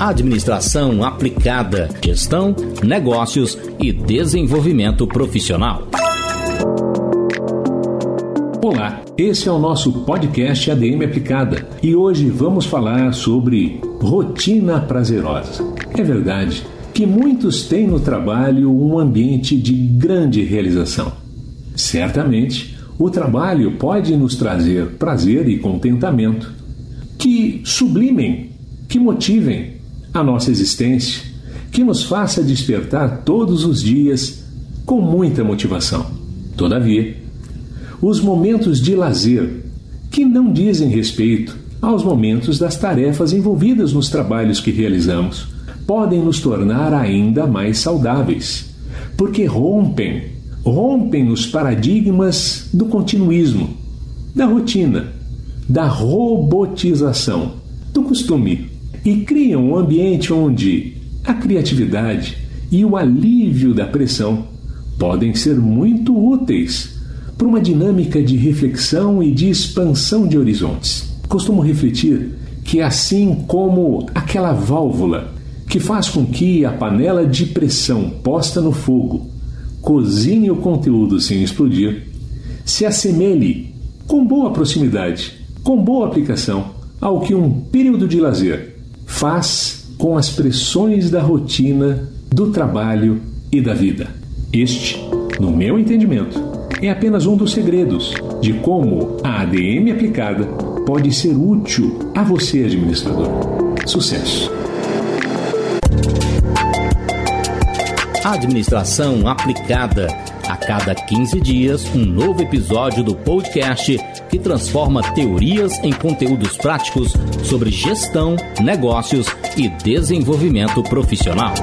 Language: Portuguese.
Administração aplicada, gestão, negócios e desenvolvimento profissional. Olá, esse é o nosso podcast ADM Aplicada e hoje vamos falar sobre rotina prazerosa. É verdade que muitos têm no trabalho um ambiente de grande realização. Certamente, o trabalho pode nos trazer prazer e contentamento que sublimem, que motivem a nossa existência, que nos faça despertar todos os dias com muita motivação. Todavia, os momentos de lazer, que não dizem respeito aos momentos das tarefas envolvidas nos trabalhos que realizamos, podem nos tornar ainda mais saudáveis, porque rompem, rompem os paradigmas do continuismo, da rotina, da robotização, do costume e criam um ambiente onde a criatividade e o alívio da pressão podem ser muito úteis para uma dinâmica de reflexão e de expansão de horizontes. Costumo refletir que, assim como aquela válvula que faz com que a panela de pressão posta no fogo cozinhe o conteúdo sem explodir, se assemelhe com boa proximidade, com boa aplicação, ao que um período de lazer faz com as pressões da rotina, do trabalho e da vida. Este, no meu entendimento, é apenas um dos segredos de como a ADM aplicada pode ser útil a você, administrador. Sucesso! Administração aplicada. A cada 15 dias, um novo episódio do podcast que transforma teorias em conteúdos práticos sobre gestão, negócios e desenvolvimento profissional.